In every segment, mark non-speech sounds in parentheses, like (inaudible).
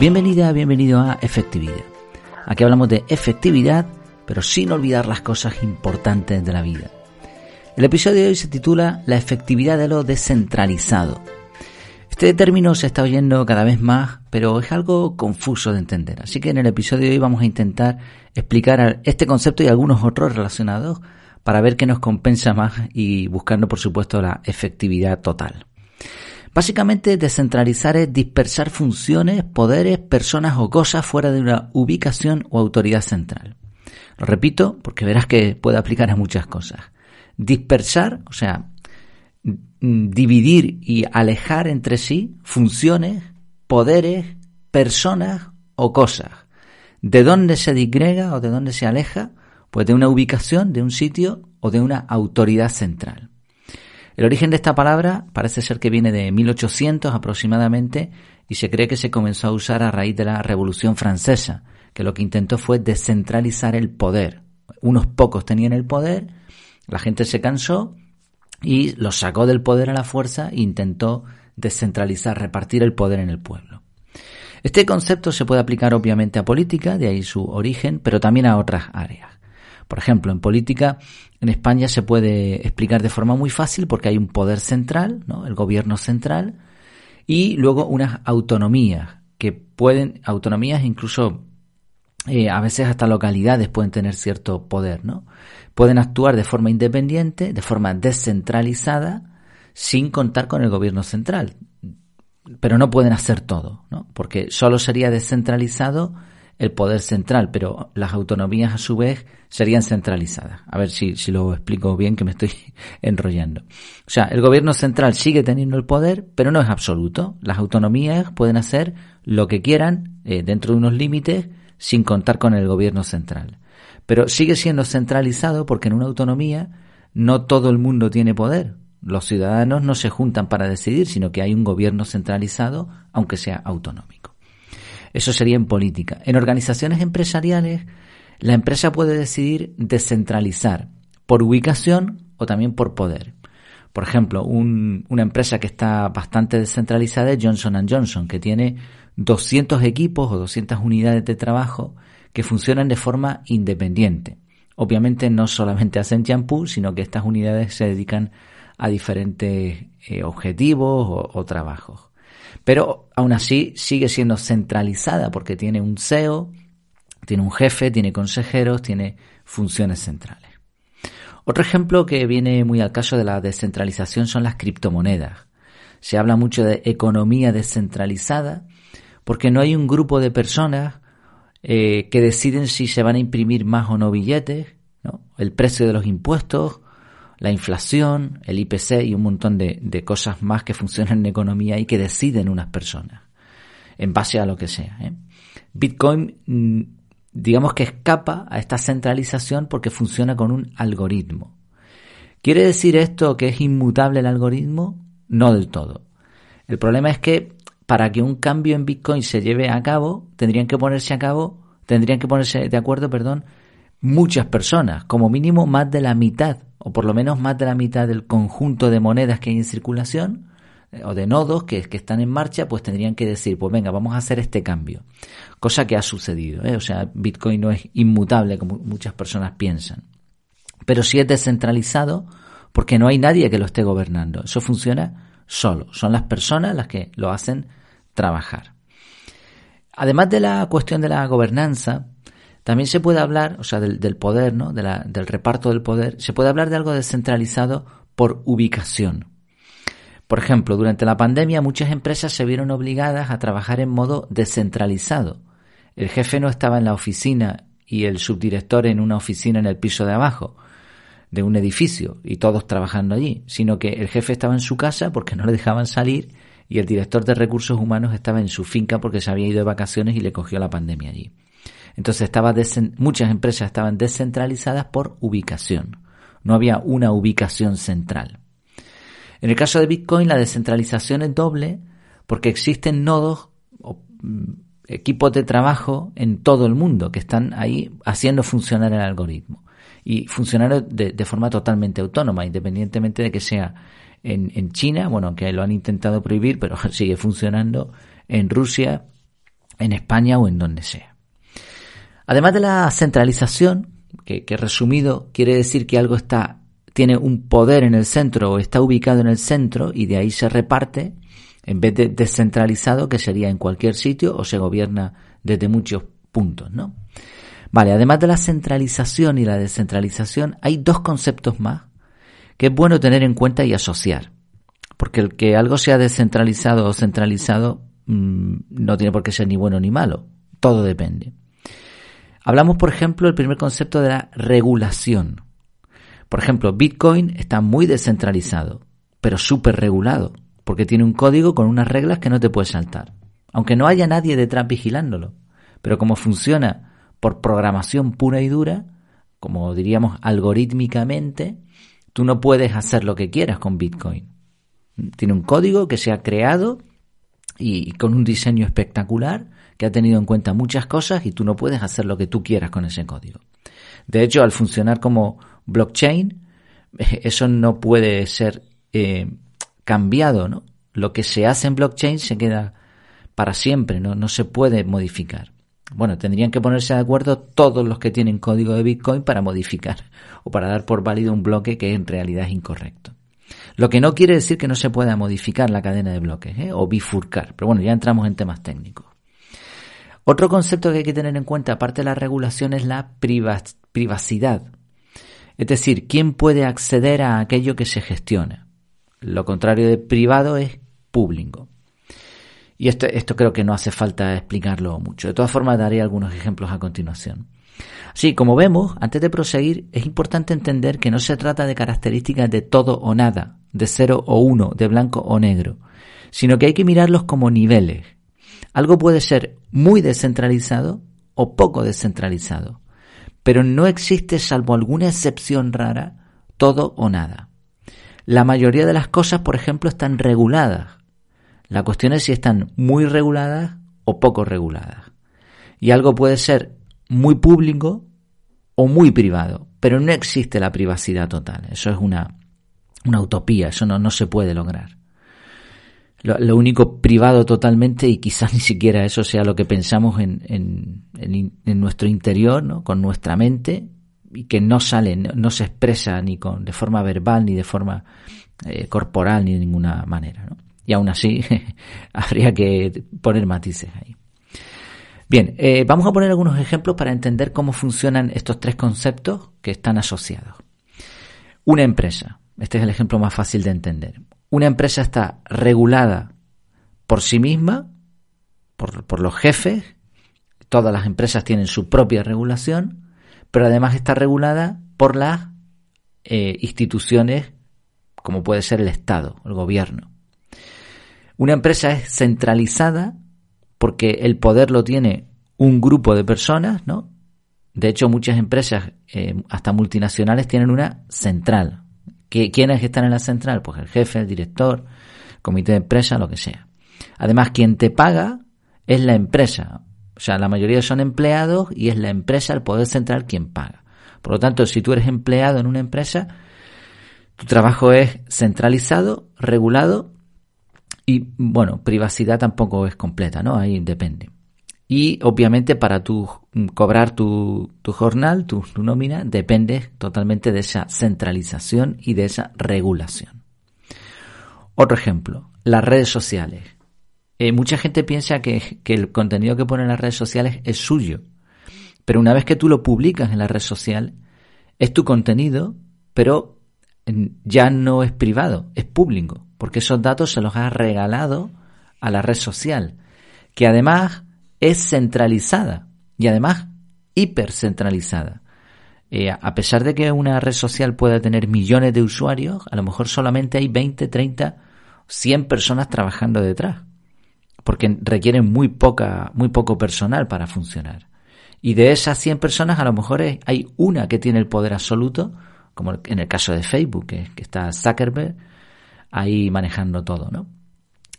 Bienvenida, bienvenido a Efectividad. Aquí hablamos de efectividad, pero sin olvidar las cosas importantes de la vida. El episodio de hoy se titula La efectividad de lo descentralizado. Este término se está oyendo cada vez más, pero es algo confuso de entender. Así que en el episodio de hoy vamos a intentar explicar este concepto y algunos otros relacionados para ver qué nos compensa más y buscando, por supuesto, la efectividad total. Básicamente, descentralizar es dispersar funciones, poderes, personas o cosas fuera de una ubicación o autoridad central. Lo repito porque verás que puede aplicar a muchas cosas. Dispersar, o sea, dividir y alejar entre sí funciones, poderes, personas o cosas. ¿De dónde se disgrega o de dónde se aleja? Pues de una ubicación, de un sitio o de una autoridad central. El origen de esta palabra parece ser que viene de 1800 aproximadamente y se cree que se comenzó a usar a raíz de la Revolución Francesa, que lo que intentó fue descentralizar el poder. Unos pocos tenían el poder, la gente se cansó y los sacó del poder a la fuerza e intentó descentralizar, repartir el poder en el pueblo. Este concepto se puede aplicar obviamente a política, de ahí su origen, pero también a otras áreas. Por ejemplo, en política en España se puede explicar de forma muy fácil porque hay un poder central, ¿no? el gobierno central, y luego unas autonomías que pueden, autonomías incluso eh, a veces hasta localidades pueden tener cierto poder, ¿no? Pueden actuar de forma independiente, de forma descentralizada, sin contar con el gobierno central. Pero no pueden hacer todo, ¿no? Porque solo sería descentralizado el poder central, pero las autonomías a su vez serían centralizadas. A ver si, si lo explico bien que me estoy (laughs) enrollando. O sea, el gobierno central sigue teniendo el poder, pero no es absoluto. Las autonomías pueden hacer lo que quieran eh, dentro de unos límites sin contar con el gobierno central. Pero sigue siendo centralizado porque en una autonomía no todo el mundo tiene poder. Los ciudadanos no se juntan para decidir, sino que hay un gobierno centralizado, aunque sea autonómico. Eso sería en política. En organizaciones empresariales, la empresa puede decidir descentralizar por ubicación o también por poder. Por ejemplo, una empresa que está bastante descentralizada es Johnson Johnson, que tiene 200 equipos o 200 unidades de trabajo que funcionan de forma independiente. Obviamente no solamente hacen champú, sino que estas unidades se dedican a diferentes eh, objetivos o, o trabajos. Pero aún así sigue siendo centralizada porque tiene un CEO, tiene un jefe, tiene consejeros, tiene funciones centrales. Otro ejemplo que viene muy al caso de la descentralización son las criptomonedas. Se habla mucho de economía descentralizada porque no hay un grupo de personas eh, que deciden si se van a imprimir más o no billetes, el precio de los impuestos, la inflación, el IPC y un montón de, cosas más que funcionan en economía y que deciden unas personas en base a lo que sea. ¿eh? Bitcoin, mm, digamos que escapa a esta centralización porque funciona con un algoritmo. ¿Quiere decir esto que es inmutable el algoritmo? No del todo. El problema es que para que un cambio en Bitcoin se lleve a cabo, tendrían que ponerse a cabo, tendrían que ponerse de acuerdo, perdón, muchas personas, como mínimo más de la mitad o por lo menos más de la mitad del conjunto de monedas que hay en circulación, eh, o de nodos que, están en marcha, pues tendrían que decir, pues venga, vamos a hacer este cambio. Cosa que ha sucedido, ¿eh? o sea, Bitcoin no es inmutable como muchas personas piensan. Pero sí es descentralizado porque no hay nadie que lo esté gobernando. Eso funciona solo. Son las personas las que lo hacen trabajar. Además de la cuestión de la gobernanza, también se puede hablar, o sea, del, poder, ¿no? del reparto del poder, se puede hablar de algo descentralizado por ubicación. Por ejemplo, durante la pandemia muchas empresas se vieron obligadas a trabajar en modo descentralizado. El jefe no estaba en la oficina y el subdirector en una oficina en el piso de abajo de un edificio y todos trabajando allí, sino que el jefe estaba en su casa porque no le dejaban salir y el director de recursos humanos estaba en su finca porque se había ido de vacaciones y le cogió la pandemia allí. Entonces estaba muchas empresas estaban descentralizadas por ubicación. No había una ubicación central. En el caso de Bitcoin la descentralización es doble porque existen nodos o mm, equipos de trabajo en todo el mundo que están ahí haciendo funcionar el algoritmo y funcionar de, forma totalmente autónoma, independientemente de que sea en, en China, bueno, que lo han intentado prohibir, pero (laughs) sigue funcionando, en Rusia, en España o en donde sea. Además de la centralización, que, resumido quiere decir que algo está tiene un poder en el centro o está ubicado en el centro y de ahí se reparte, en vez de descentralizado, que sería en cualquier sitio o se gobierna desde muchos puntos, ¿no? Vale, además de la centralización y la descentralización, hay dos conceptos más que es bueno tener en cuenta y asociar. Porque el que algo sea descentralizado o centralizado mm, no tiene por qué ser ni bueno ni malo. Todo depende. Hablamos, por ejemplo, del primer concepto de la regulación. Por ejemplo, Bitcoin está muy descentralizado, pero súper regulado, porque tiene un código con unas reglas que no te puedes saltar. Aunque no haya nadie detrás vigilándolo. Pero como funciona por programación pura y dura, como diríamos algorítmicamente, tú no puedes hacer lo que quieras con Bitcoin. Tiene un código que se ha creado y con un diseño espectacular que ha tenido en cuenta muchas cosas y tú no puedes hacer lo que tú quieras con ese código. De hecho, al funcionar como blockchain, (laughs) eso no puede ser eh, cambiado, ¿no? Lo que se hace en blockchain se queda para siempre, ¿no? no se puede modificar. Bueno, tendrían que ponerse de acuerdo todos los que tienen código de Bitcoin para modificar (laughs) o para dar por válido un bloque que en realidad es incorrecto. Lo que no quiere decir que no se pueda modificar la cadena de bloques ¿eh? o bifurcar, pero bueno, ya entramos en temas técnicos. Otro concepto que hay que tener en cuenta, aparte de la regulación, es la privacidad. Es decir, ¿quién puede acceder a aquello que se gestiona? Lo contrario de privado es público. Y esto, creo que no hace falta explicarlo mucho. De todas formas, daré algunos ejemplos a continuación. Sí, como vemos, antes de proseguir, es importante entender que no se trata de características de todo o nada, de cero o uno, de blanco o negro, sino que hay que mirarlos como niveles. Algo puede ser muy descentralizado o poco descentralizado, pero no existe, salvo alguna excepción rara, todo o nada. La mayoría de las cosas, por ejemplo, están reguladas, la cuestión es si están muy reguladas o poco reguladas. Y algo puede ser muy público o muy privado, pero no existe la privacidad total. Eso es una, una utopía, eso no, no se puede lograr. Lo, único privado totalmente, y quizás (laughs) ni siquiera eso sea lo que pensamos en, en, en, nuestro interior, ¿no? con nuestra mente, y que no sale, no, se expresa ni con, de forma verbal, ni de forma eh, corporal, ni de ninguna manera. ¿no? y aún así (laughs) habría que poner matices ahí. Bien, eh, vamos a poner algunos ejemplos para entender cómo funcionan estos tres conceptos que están asociados. Una empresa, este es el ejemplo más fácil de entender. Una empresa está regulada por sí misma, por, los jefes, todas las empresas tienen su propia regulación, pero además está regulada por las eh, instituciones como puede ser el Estado, el gobierno. Una empresa es centralizada porque el poder lo tiene un grupo de personas, ¿no? De hecho, muchas empresas, eh, hasta multinacionales, tienen una central. ¿Quiénes están en la central? Pues el jefe, el director, comité de empresa, lo que sea. Además, quien te paga es la empresa. O sea, la mayoría son empleados y es la empresa, el poder central, quien paga. Por lo tanto, si tú eres empleado en una empresa, tu trabajo es centralizado, regulado y bueno, privacidad tampoco es completa, ¿no? Ahí depende. Y obviamente para tu, mm, cobrar tu, tu jornal, tu, nómina, depende totalmente de esa centralización y de esa regulación. Otro ejemplo, las redes sociales. Eh, mucha gente piensa que, que el contenido que pone en las redes sociales es suyo, pero una vez que tú lo publicas en la red social, es tu contenido, pero mm, ya no es privado, es público porque esos datos se los ha regalado a la red social, que además es centralizada y además hipercentralizada. Eh, a pesar de que una red social pueda tener millones de usuarios, a lo mejor solamente hay 20, 30, 100 personas trabajando detrás, porque requieren muy poca, muy poco personal para funcionar. Y de esas 100 personas, a lo mejor hay una que tiene el poder absoluto, como en el caso de Facebook, que, que está Zuckerberg, ahí manejando todo, ¿no?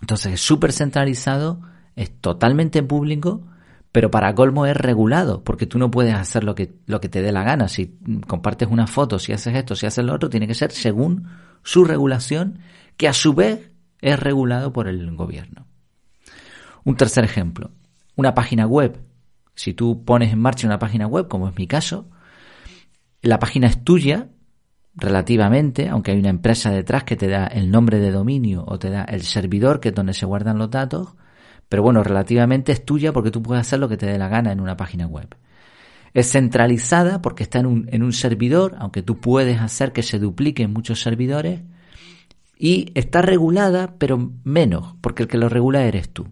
Entonces es súper centralizado, es totalmente público, pero para colmo es regulado, porque tú no puedes hacer lo que, lo que te dé la gana. Si compartes una foto, si haces esto, si haces lo otro, tiene que ser según su regulación, que a su vez es regulado por el gobierno. Un tercer ejemplo. una página web. Si tú pones en marcha una página web, como es mi caso, la página es tuya, relativamente, aunque hay una empresa detrás que te da el nombre de dominio o te da el servidor, que es donde se guardan los datos, pero bueno, relativamente es tuya porque tú puedes hacer lo que te dé la gana en una página web. Es centralizada porque está en un, en un servidor, aunque tú puedes hacer que se dupliquen muchos servidores, y está regulada, pero menos, porque el que lo regula eres tú.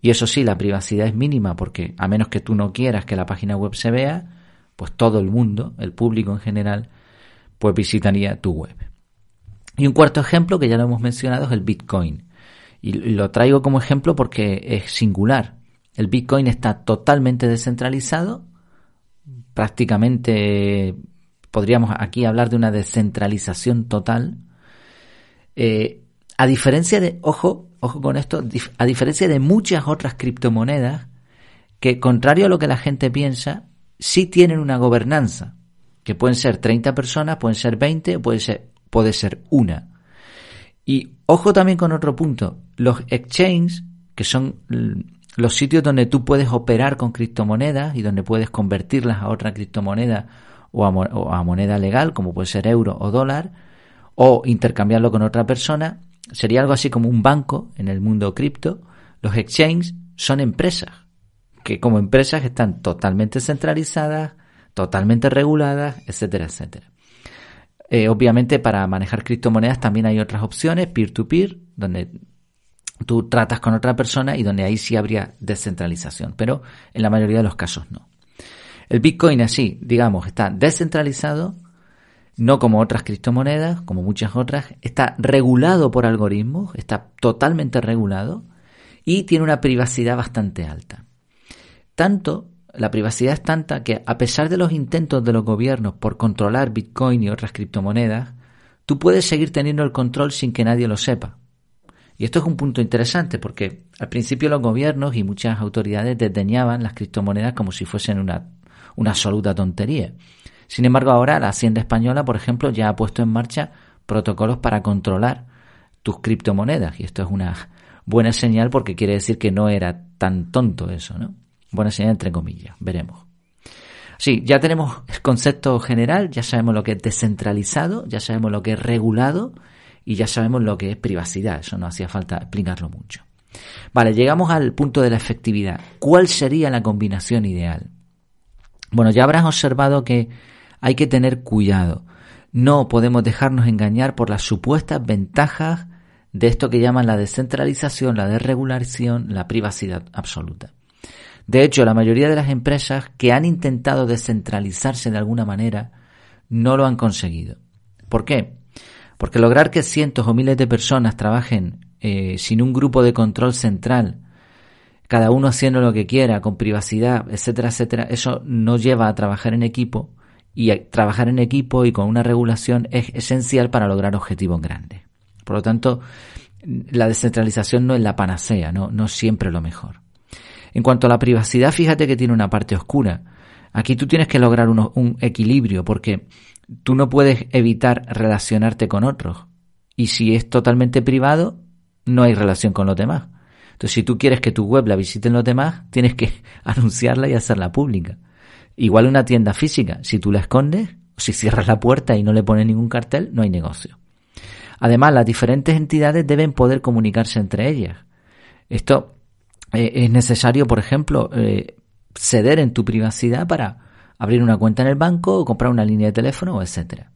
Y eso sí, la privacidad es mínima, porque a menos que tú no quieras que la página web se vea, pues todo el mundo, el público en general, pues visitaría tu web. Y un cuarto ejemplo que ya lo hemos mencionado es el Bitcoin. Y lo traigo como ejemplo porque es singular. El Bitcoin está totalmente descentralizado, prácticamente podríamos aquí hablar de una descentralización total. Eh, a diferencia de, ojo, ojo con esto, a diferencia de muchas otras criptomonedas que, contrario a lo que la gente piensa, sí tienen una gobernanza que pueden ser 30 personas, pueden ser 20, puede ser, puede ser una. Y ojo también con otro punto, los exchanges, que son los sitios donde tú puedes operar con criptomonedas y donde puedes convertirlas a otra criptomoneda o a, moneda legal, como puede ser euro o dólar, o intercambiarlo con otra persona, sería algo así como un banco en el mundo cripto. Los exchanges son empresas, que como empresas están totalmente centralizadas, totalmente reguladas, etcétera, etcétera. Eh, obviamente para manejar criptomonedas también hay otras opciones, peer-to-peer, donde tú tratas con otra persona y donde ahí sí habría descentralización, pero en la mayoría de los casos no. El Bitcoin así, digamos, está descentralizado, no como otras criptomonedas, como muchas otras, está regulado por algoritmos, está totalmente regulado y tiene una privacidad bastante alta. Tanto la privacidad es tanta que a pesar de los intentos de los gobiernos por controlar Bitcoin y otras criptomonedas, tú puedes seguir teniendo el control sin que nadie lo sepa. Y esto es un punto interesante porque al principio los gobiernos y muchas autoridades desdeñaban las criptomonedas como si fuesen una, una absoluta tontería. Sin embargo, ahora la Hacienda Española, por ejemplo, ya ha puesto en marcha protocolos para controlar tus criptomonedas. Y esto es una buena señal porque quiere decir que no era tan tonto eso, ¿no? Buena señal entre comillas, veremos. Sí, ya tenemos el concepto general, ya sabemos lo que es descentralizado, ya sabemos lo que es regulado y ya sabemos lo que es privacidad. Eso no hacía falta explicarlo mucho. Vale, llegamos al punto de la efectividad. ¿Cuál sería la combinación ideal? Bueno, ya habrás observado que hay que tener cuidado. No podemos dejarnos engañar por las supuestas ventajas de esto que llaman la descentralización, la desregulación, la privacidad absoluta. De hecho, la mayoría de las empresas que han intentado descentralizarse de alguna manera no lo han conseguido. ¿Por qué? Porque lograr que cientos o miles de personas trabajen eh, sin un grupo de control central, cada uno haciendo lo que quiera, con privacidad, etcétera, etcétera, eso no lleva a trabajar en equipo y trabajar en equipo y con una regulación es esencial para lograr objetivos grandes. Por lo tanto, la descentralización no es la panacea, no, no siempre lo mejor. En cuanto a la privacidad, fíjate que tiene una parte oscura. Aquí tú tienes que lograr un, equilibrio porque tú no puedes evitar relacionarte con otros. Y si es totalmente privado, no hay relación con los demás. Entonces, si tú quieres que tu web la visiten los demás, tienes que (laughs) anunciarla y hacerla pública. Igual una tienda física, si tú la escondes, si cierras la puerta y no le pones ningún cartel, no hay negocio. Además, las diferentes entidades deben poder comunicarse entre ellas. Esto eh, es necesario, por ejemplo, eh, ceder en tu privacidad para abrir una cuenta en el banco o comprar una línea de teléfono, etcétera.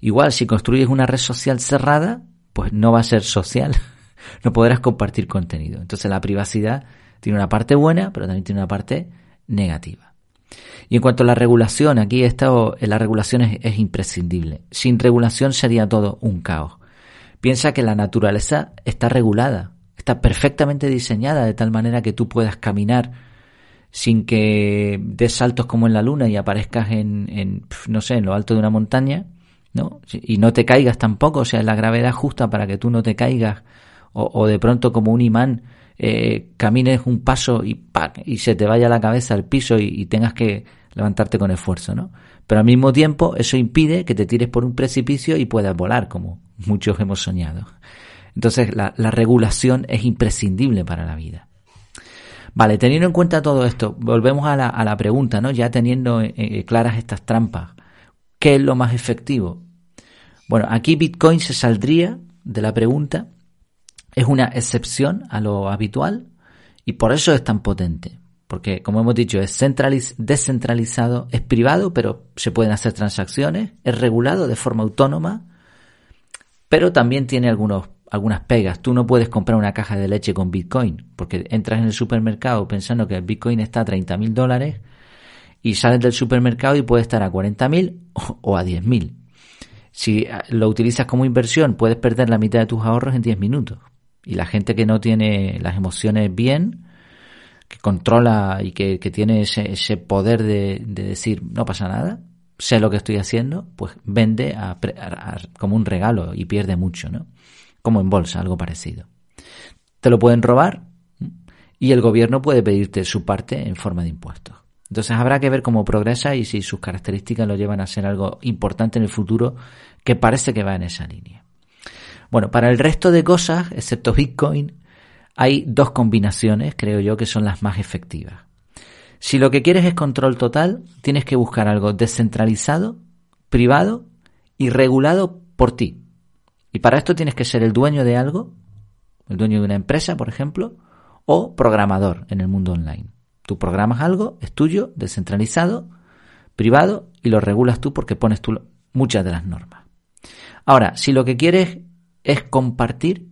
Igual, si construyes una red social cerrada, pues no va a ser social, (laughs) no podrás compartir contenido. Entonces la privacidad tiene una parte buena, pero también tiene una parte negativa. Y en cuanto a la regulación, aquí esto, la regulación es imprescindible. Sin regulación sería todo un caos. Piensa que la naturaleza está regulada, Está perfectamente diseñada de tal manera que tú puedas caminar sin que des saltos como en la luna y aparezcas en, no sé, en lo alto de una montaña, ¿no? Y no te caigas tampoco, o sea, la gravedad justa para que tú no te caigas o, de pronto como un imán eh, camines un paso y, y se te vaya la cabeza al piso y, y, tengas que levantarte con esfuerzo, ¿no? Pero al mismo tiempo eso impide que te tires por un precipicio y puedas volar, como muchos hemos soñado. Entonces la, regulación es imprescindible para la vida. Vale, teniendo en cuenta todo esto, volvemos a la, a la pregunta, ¿no? Ya teniendo eh, eh, claras estas trampas, ¿qué es lo más efectivo? Bueno, aquí Bitcoin se saldría de la pregunta, es una excepción a lo habitual y por eso es tan potente. Porque, como hemos dicho, es descentralizado, es privado, pero se pueden hacer transacciones, es regulado de forma autónoma, pero también tiene algunos algunas pegas. Tú no puedes comprar una caja de leche con Bitcoin, porque entras en el supermercado pensando que el Bitcoin está a 30 mil dólares y sales del supermercado y puede estar a 40 mil o a 10 mil. Si ah, lo utilizas como inversión, puedes perder la mitad de tus ahorros en 10 minutos. Y la gente que no tiene las emociones bien, que controla y que, tiene ese, poder de, decir no pasa nada, sé lo que estoy haciendo, pues vende como un regalo y pierde mucho, ¿no? Como en bolsa, algo parecido. Te lo pueden robar y el gobierno puede pedirte su parte en forma de impuestos. Entonces habrá que ver cómo progresa y si sus características lo llevan a ser algo importante en el futuro que parece que va en esa línea. Bueno, para el resto de cosas, excepto Bitcoin, hay dos combinaciones, creo yo, que son las más efectivas. Si lo que quieres es control total, tienes que buscar algo descentralizado, privado y regulado por ti. Y para esto tienes que ser el dueño de algo, el dueño de una empresa, por ejemplo, o programador en el mundo online. Tú programas algo, es tuyo, descentralizado, privado, y lo regulas tú porque pones tú muchas de las normas. Ahora, si lo que quieres es compartir,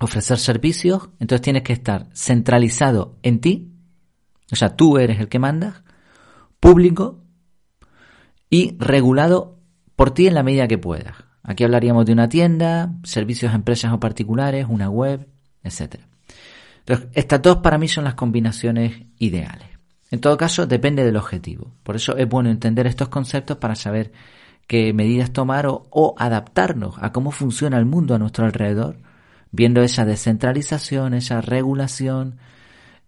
ofrecer servicios, entonces tienes que estar centralizado en ti, o sea, tú eres el que mandas, público y regulado por ti en la medida que puedas. Aquí hablaríamos de una tienda, servicios a empresas o particulares, una web, etc. Entonces, estas dos para mí son las combinaciones ideales. En todo caso, depende del objetivo. Por eso es bueno entender estos conceptos para saber qué medidas tomar o, adaptarnos a cómo funciona el mundo a nuestro alrededor, viendo esa descentralización, esa regulación,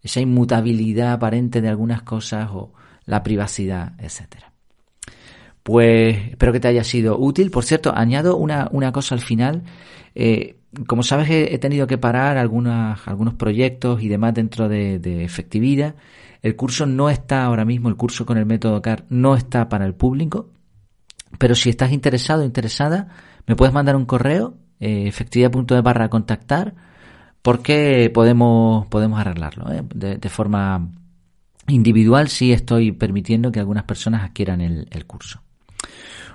esa inmutabilidad aparente de algunas cosas o la privacidad, etcétera. Pues espero que te haya sido útil. Por cierto, añado una, una cosa al final. Eh, como sabes, he, tenido que parar algunas, algunos proyectos y demás dentro de, efectividad. El curso no está ahora mismo, el curso con el método CAR no está para el público. Pero si estás interesado o interesada, me puedes mandar un correo, eh, efectividad.de barra contactar, porque podemos, podemos arreglarlo eh, de, forma individual. Sí estoy permitiendo que algunas personas adquieran el curso.